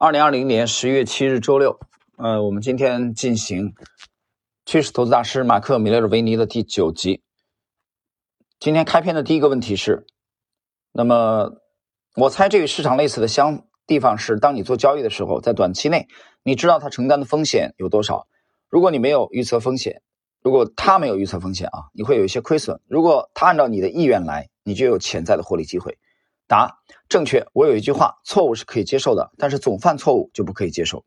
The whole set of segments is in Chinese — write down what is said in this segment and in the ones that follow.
二零二零年十一月七日周六，呃，我们今天进行趋势投资大师马克·米勒尔维尼的第九集。今天开篇的第一个问题是：那么，我猜这与市场类似的相地方是，当你做交易的时候，在短期内，你知道它承担的风险有多少？如果你没有预测风险，如果他没有预测风险啊，你会有一些亏损；如果他按照你的意愿来，你就有潜在的获利机会。答正确。我有一句话：错误是可以接受的，但是总犯错误就不可以接受。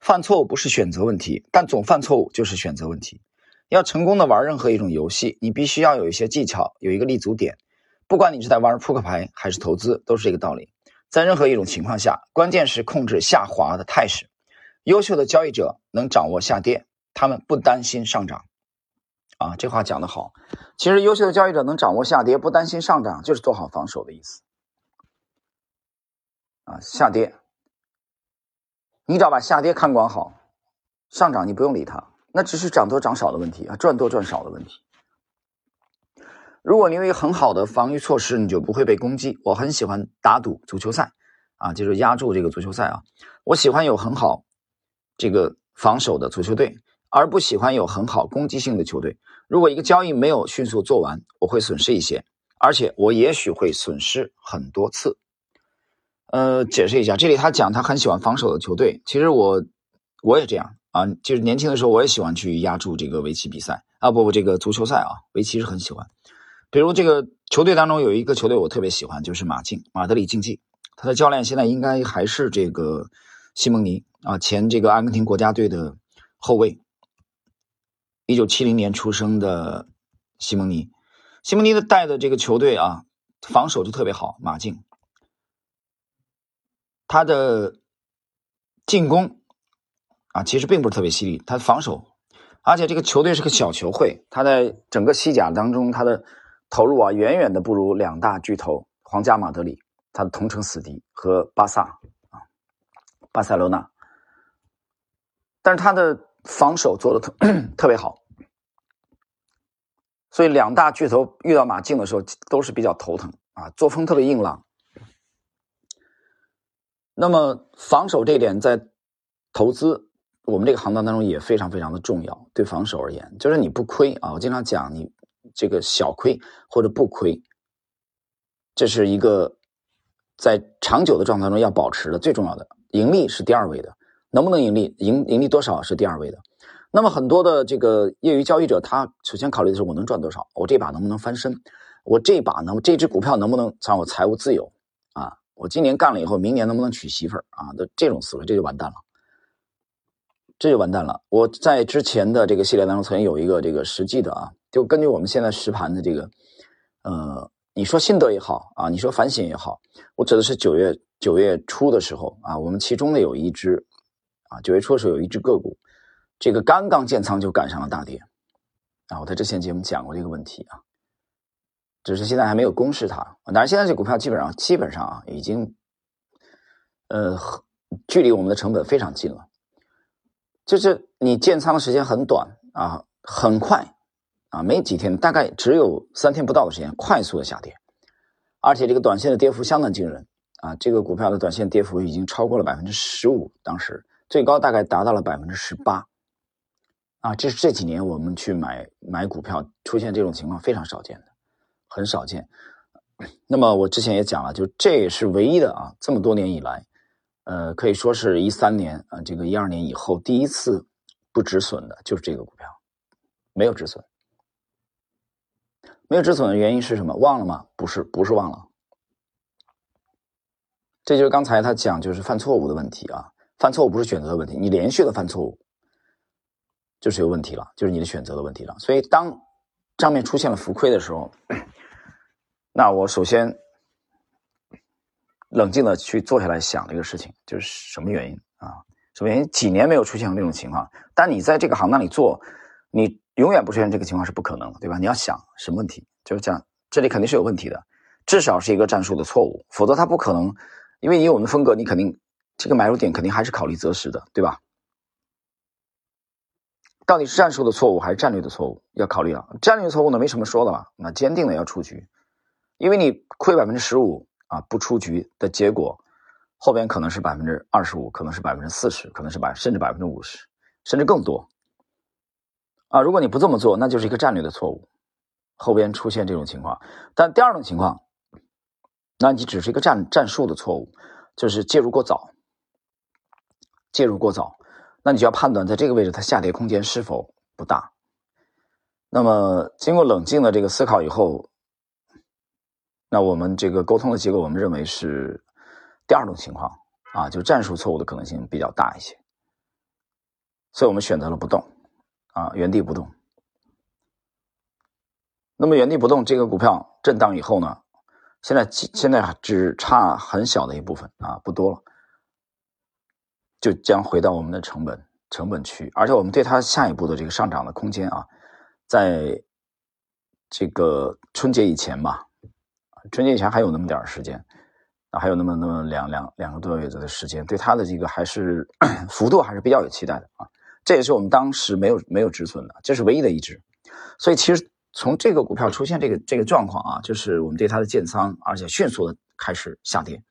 犯错误不是选择问题，但总犯错误就是选择问题。要成功的玩任何一种游戏，你必须要有一些技巧，有一个立足点。不管你是在玩扑克牌还是投资，都是这个道理。在任何一种情况下，关键是控制下滑的态势。优秀的交易者能掌握下跌，他们不担心上涨。啊，这话讲得好。其实，优秀的交易者能掌握下跌，不担心上涨，就是做好防守的意思。啊，下跌，你只要把下跌看管好，上涨你不用理它，那只是涨多涨少的问题啊，赚多赚少的问题。如果你有一个很好的防御措施，你就不会被攻击。我很喜欢打赌足球赛啊，就是压注这个足球赛啊。我喜欢有很好这个防守的足球队，而不喜欢有很好攻击性的球队。如果一个交易没有迅速做完，我会损失一些，而且我也许会损失很多次。呃，解释一下，这里他讲他很喜欢防守的球队。其实我我也这样啊，就是年轻的时候我也喜欢去压住这个围棋比赛啊，不不，这个足球赛啊，围棋是很喜欢。比如这个球队当中有一个球队我特别喜欢，就是马竞马德里竞技，他的教练现在应该还是这个西蒙尼啊，前这个阿根廷国家队的后卫，一九七零年出生的西蒙尼。西蒙尼的带的这个球队啊，防守就特别好，马竞。他的进攻啊，其实并不是特别犀利。他的防守，而且这个球队是个小球会，他在整个西甲当中，他的投入啊，远远的不如两大巨头皇家马德里，他的同城死敌和巴萨啊，巴塞罗那。但是他的防守做的特 特别好，所以两大巨头遇到马竞的时候都是比较头疼啊，作风特别硬朗。那么防守这一点在投资我们这个行当当中也非常非常的重要。对防守而言，就是你不亏啊。我经常讲，你这个小亏或者不亏，这是一个在长久的状态中要保持的最重要的。盈利是第二位的，能不能盈利，盈盈利多少是第二位的。那么很多的这个业余交易者，他首先考虑的是我能赚多少，我这把能不能翻身，我这把能这只股票能不能让我财务自由。我今年干了以后，明年能不能娶媳妇儿啊？的这种思维，这就完蛋了，这就完蛋了。我在之前的这个系列当中，曾经有一个这个实际的啊，就根据我们现在实盘的这个，呃，你说心得也好啊，你说反省也好，我指的是九月九月初的时候啊，我们其中的有一只啊，九月初的时候有一只个股，这个刚刚建仓就赶上了大跌啊。我在之前节目讲过这个问题啊。只是现在还没有公示它，但是现在这股票基本上基本上啊，已经，呃，距离我们的成本非常近了。就是你建仓的时间很短啊，很快啊，没几天，大概只有三天不到的时间，快速的下跌，而且这个短线的跌幅相当惊人啊，这个股票的短线跌幅已经超过了百分之十五，当时最高大概达到了百分之十八，啊，这是这几年我们去买买股票出现这种情况非常少见的。很少见，那么我之前也讲了，就这也是唯一的啊，这么多年以来，呃，可以说是一三年啊，这个一二年以后第一次不止损的，就是这个股票没有止损，没有止损的原因是什么？忘了吗？不是，不是忘了，这就是刚才他讲就是犯错误的问题啊，犯错误不是选择的问题，你连续的犯错误就是有问题了，就是你的选择的问题了，所以当。上面出现了浮亏的时候，那我首先冷静的去坐下来想这个事情，就是什么原因啊？什么原因？几年没有出现过这种情况，但你在这个行当里做，你永远不出现这个情况是不可能的，对吧？你要想什么问题？就是讲这里肯定是有问题的，至少是一个战术的错误，否则他不可能，因为你有我们的风格，你肯定这个买入点肯定还是考虑择时的，对吧？到底是战术的错误还是战略的错误？要考虑啊。战略错误呢，没什么说的了，那坚定的要出局，因为你亏百分之十五啊，不出局的结果后边可能是百分之二十五，可能是百分之四十，可能是百甚至百分之五十，甚至更多。啊，如果你不这么做，那就是一个战略的错误，后边出现这种情况。但第二种情况，那你只是一个战战术的错误，就是介入过早，介入过早，那你就要判断在这个位置它下跌空间是否不大。那么经过冷静的这个思考以后，那我们这个沟通的结果，我们认为是第二种情况啊，就战术错误的可能性比较大一些，所以我们选择了不动。啊，原地不动。那么原地不动，这个股票震荡以后呢，现在现在只差很小的一部分啊，不多了，就将回到我们的成本成本区，而且我们对它下一步的这个上涨的空间啊，在这个春节以前吧，春节前还有那么点时间啊，还有那么那么两两两个多月的时间，对它的这个还是 幅度还是比较有期待的啊。这也是我们当时没有没有止损的，这是唯一的一只。所以其实从这个股票出现这个这个状况啊，就是我们对它的建仓，而且迅速的开始下跌，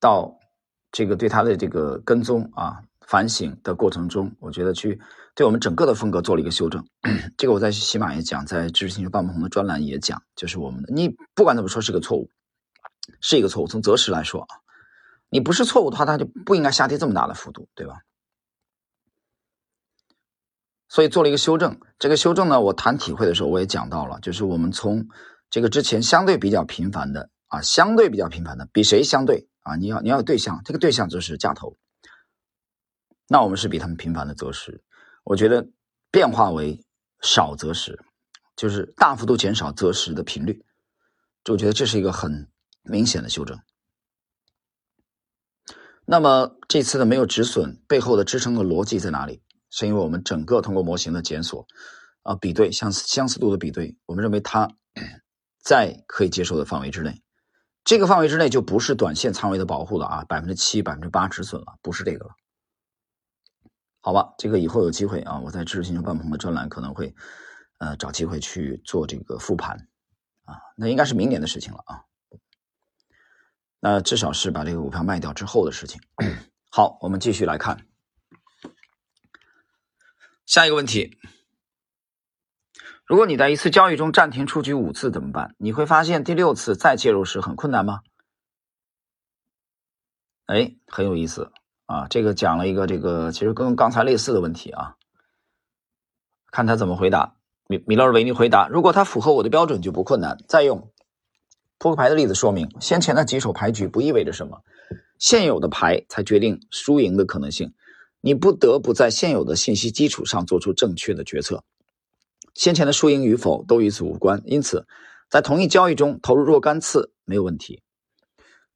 到这个对它的这个跟踪啊反省的过程中，我觉得去对我们整个的风格做了一个修正。这个我在喜马也讲，在知识星球半鹏的专栏也讲，就是我们的你不管怎么说是个错误，是一个错误。从择时来说啊。你不是错误的话，它就不应该下跌这么大的幅度，对吧？所以做了一个修正。这个修正呢，我谈体会的时候我也讲到了，就是我们从这个之前相对比较频繁的啊，相对比较频繁的，比谁相对啊？你要你要有对象，这个对象就是价投。那我们是比他们频繁的择时，我觉得变化为少择时，就是大幅度减少择时的频率。就我觉得这是一个很明显的修正。那么这次的没有止损背后的支撑的逻辑在哪里？是因为我们整个通过模型的检索，啊，比对相似相似度的比对，我们认为它 在可以接受的范围之内。这个范围之内就不是短线仓位的保护了啊，百分之七、百分之八止损了，不是这个了。好吧，这个以后有机会啊，我在知识星球半鹏的专栏可能会呃找机会去做这个复盘啊，那应该是明年的事情了啊。那至少是把这个股票卖掉之后的事情。好，我们继续来看下一个问题：如果你在一次交易中暂停出局五次怎么办？你会发现第六次再介入时很困难吗？哎，很有意思啊！这个讲了一个这个其实跟刚才类似的问题啊，看他怎么回答。米米勒尔维尼回答：如果他符合我的标准就不困难。再用。扑克牌的例子说明，先前的几手牌局不意味着什么，现有的牌才决定输赢的可能性。你不得不在现有的信息基础上做出正确的决策。先前的输赢与否都与此无关，因此，在同一交易中投入若干次没有问题。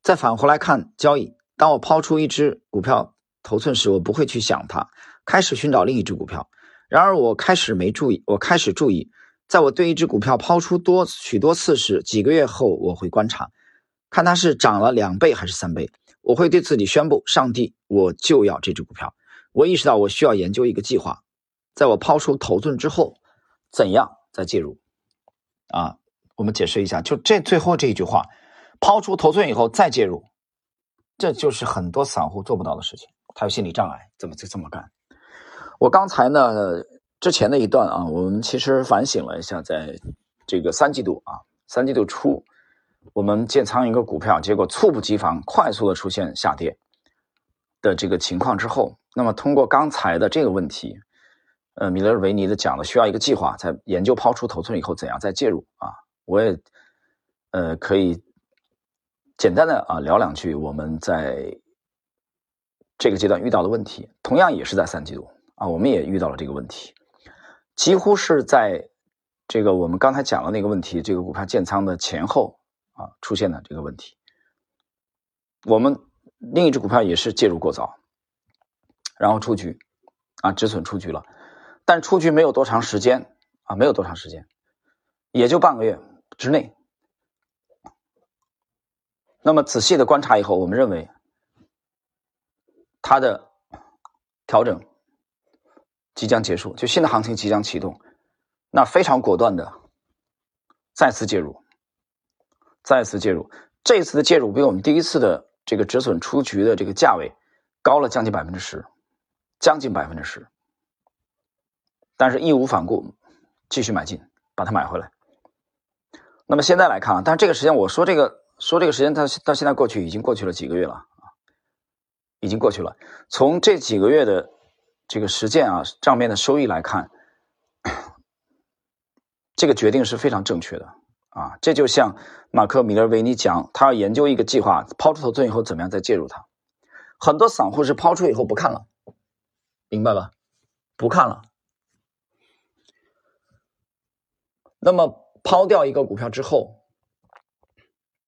再返回来看交易，当我抛出一只股票头寸时，我不会去想它，开始寻找另一只股票。然而，我开始没注意，我开始注意。在我对一只股票抛出多许多次时，几个月后我会观察，看它是涨了两倍还是三倍。我会对自己宣布：上帝，我就要这只股票。我意识到我需要研究一个计划，在我抛出头寸之后，怎样再介入？啊，我们解释一下，就这最后这一句话，抛出头寸以后再介入，这就是很多散户做不到的事情。他有心理障碍，怎么就这么干？我刚才呢？之前的一段啊，我们其实反省了一下，在这个三季度啊，三季度初，我们建仓一个股票，结果猝不及防，快速的出现下跌的这个情况之后，那么通过刚才的这个问题，呃，米勒维尼的讲的需要一个计划，在研究抛出头寸以后怎样再介入啊，我也呃可以简单的啊聊两句我们在这个阶段遇到的问题，同样也是在三季度啊，我们也遇到了这个问题。几乎是在这个我们刚才讲的那个问题，这个股票建仓的前后啊出现的这个问题。我们另一只股票也是介入过早，然后出局啊止损出局了，但出局没有多长时间啊，没有多长时间，也就半个月之内。那么仔细的观察以后，我们认为它的调整。即将结束，就新的行情即将启动，那非常果断的再次介入，再次介入，这次的介入比我们第一次的这个止损出局的这个价位高了将近百分之十，将近百分之十。但是义无反顾继续买进，把它买回来。那么现在来看啊，但是这个时间我说这个说这个时间，到到现在过去已经过去了几个月了啊，已经过去了。从这几个月的这个实践啊，账面的收益来看，这个决定是非常正确的啊。这就像马克·米勒维尼讲，他要研究一个计划，抛出头寸以后怎么样再介入它。很多散户是抛出以后不看了，明白吧？不看了。那么抛掉一个股票之后，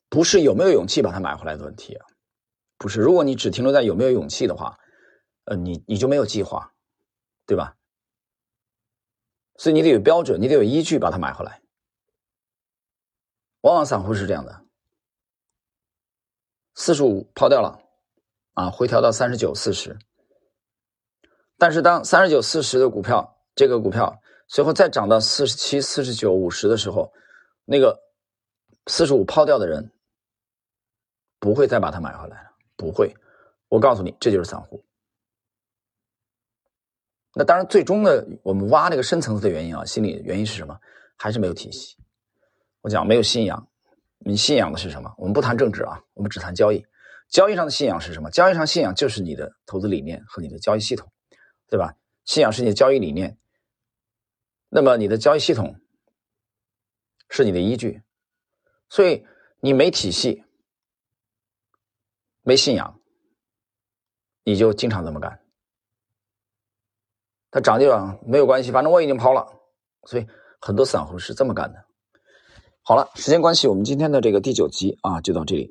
不是有没有勇气把它买回来的问题，不是。如果你只停留在有没有勇气的话，呃，你你就没有计划，对吧？所以你得有标准，你得有依据把它买回来。往往散户是这样的，四十五抛掉了，啊，回调到三十九、四十，但是当三十九、四十的股票，这个股票。随后再涨到四十七、四十九、五十的时候，那个四十五抛掉的人不会再把它买回来了，不会。我告诉你，这就是散户。那当然，最终的我们挖那个深层次的原因啊，心理原因是什么？还是没有体系。我讲没有信仰，你信仰的是什么？我们不谈政治啊，我们只谈交易。交易上的信仰是什么？交易上信仰就是你的投资理念和你的交易系统，对吧？信仰是你的交易理念。那么你的交易系统是你的依据，所以你没体系、没信仰，你就经常这么干。它涨就涨，没有关系，反正我已经抛了。所以很多散户是这么干的。好了，时间关系，我们今天的这个第九集啊就到这里。